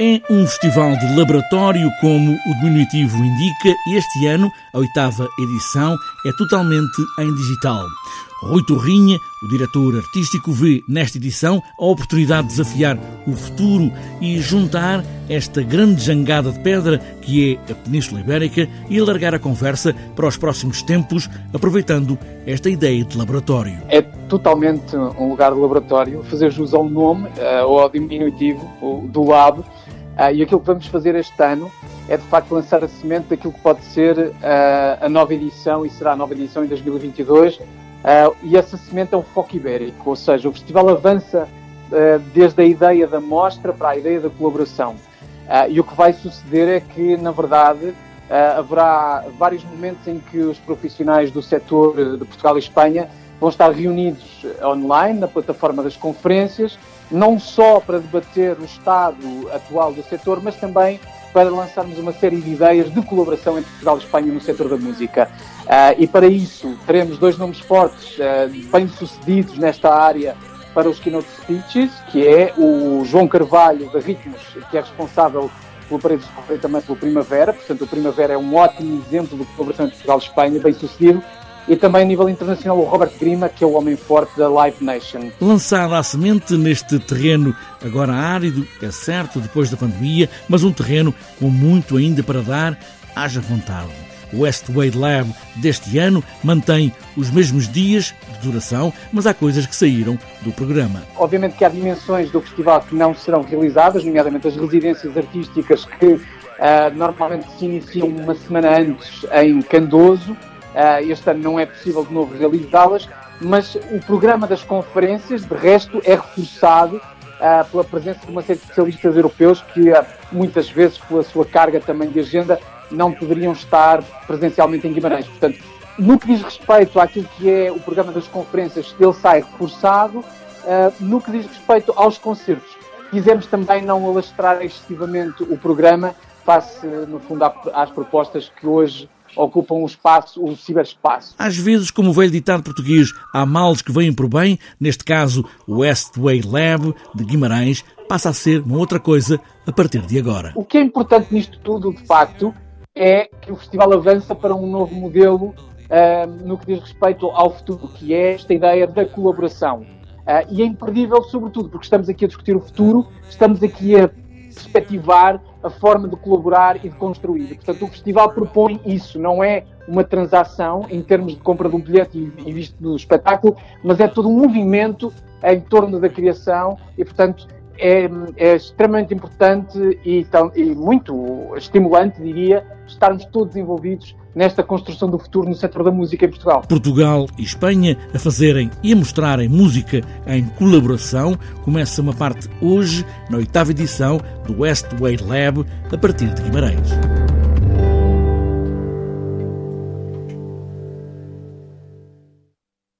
É um festival de laboratório, como o diminutivo indica, e este ano, a oitava edição, é totalmente em digital. Rui Torrinha, o diretor artístico, vê nesta edição a oportunidade de desafiar o futuro e juntar esta grande jangada de pedra que é a Península Ibérica e alargar a conversa para os próximos tempos, aproveitando esta ideia de laboratório. É totalmente um lugar de laboratório, fazer jus ao nome uh, ou ao diminutivo do lab Uh, e aquilo que vamos fazer este ano é de facto lançar a semente daquilo que pode ser uh, a nova edição e será a nova edição em 2022. Uh, ah, e essa semente é o foco ibérico, ou seja, o festival avança desde a ideia da mostra para a ideia da colaboração. e o que vai suceder é que, na verdade, haverá vários momentos em que os profissionais do setor de Portugal e Espanha vão estar reunidos online na plataforma das conferências não só para debater o estado atual do setor, mas também para lançarmos uma série de ideias de colaboração entre Portugal e Espanha no setor da música. Uh, e para isso teremos dois nomes fortes, uh, bem-sucedidos nesta área para os keynote speeches, que é o João Carvalho da Ritmos, que é responsável pelo Paredes e também pelo Primavera, portanto o Primavera é um ótimo exemplo de colaboração entre Portugal e Espanha, bem-sucedido, e também a nível internacional o Robert Grima, que é o homem forte da Live Nation. Lançada a semente neste terreno agora árido, é certo, depois da pandemia, mas um terreno com muito ainda para dar, haja vontade. O Westway Lab deste ano mantém os mesmos dias de duração, mas há coisas que saíram do programa. Obviamente que há dimensões do festival que não serão realizadas, nomeadamente as residências artísticas que uh, normalmente se iniciam uma semana antes em Candoso, Uh, este ano não é possível de novo realizá-las, mas o programa das conferências, de resto, é reforçado uh, pela presença de uma série de especialistas europeus que uh, muitas vezes, pela sua carga também de agenda, não poderiam estar presencialmente em Guimarães. Portanto, no que diz respeito àquilo que é o programa das conferências, ele sai reforçado. no que diz respeito aos concertos, quisemos também não alastrar excessivamente o programa face, no fundo, às propostas que hoje ocupam o espaço, o ciberespaço. Às vezes, como o velho ditado português, há males que vêm por bem, neste caso o Westway Lab de Guimarães passa a ser uma outra coisa a partir de agora. O que é importante nisto tudo, de facto, é que o festival avança para um novo modelo uh, no que diz respeito ao futuro, que é esta ideia da colaboração. Uh, e é imperdível, sobretudo, porque estamos aqui a discutir o futuro, estamos aqui a perspectivar a forma de colaborar e de construir. Portanto, o festival propõe isso, não é uma transação em termos de compra de um bilhete e, e visto do espetáculo, mas é todo um movimento em torno da criação e, portanto, é, é extremamente importante e, tão, e muito estimulante, diria, estarmos todos envolvidos nesta construção do futuro no setor da música em Portugal. Portugal e Espanha a fazerem e a mostrarem música em colaboração. Começa uma parte hoje, na oitava edição do Westway Lab, a partir de Guimarães.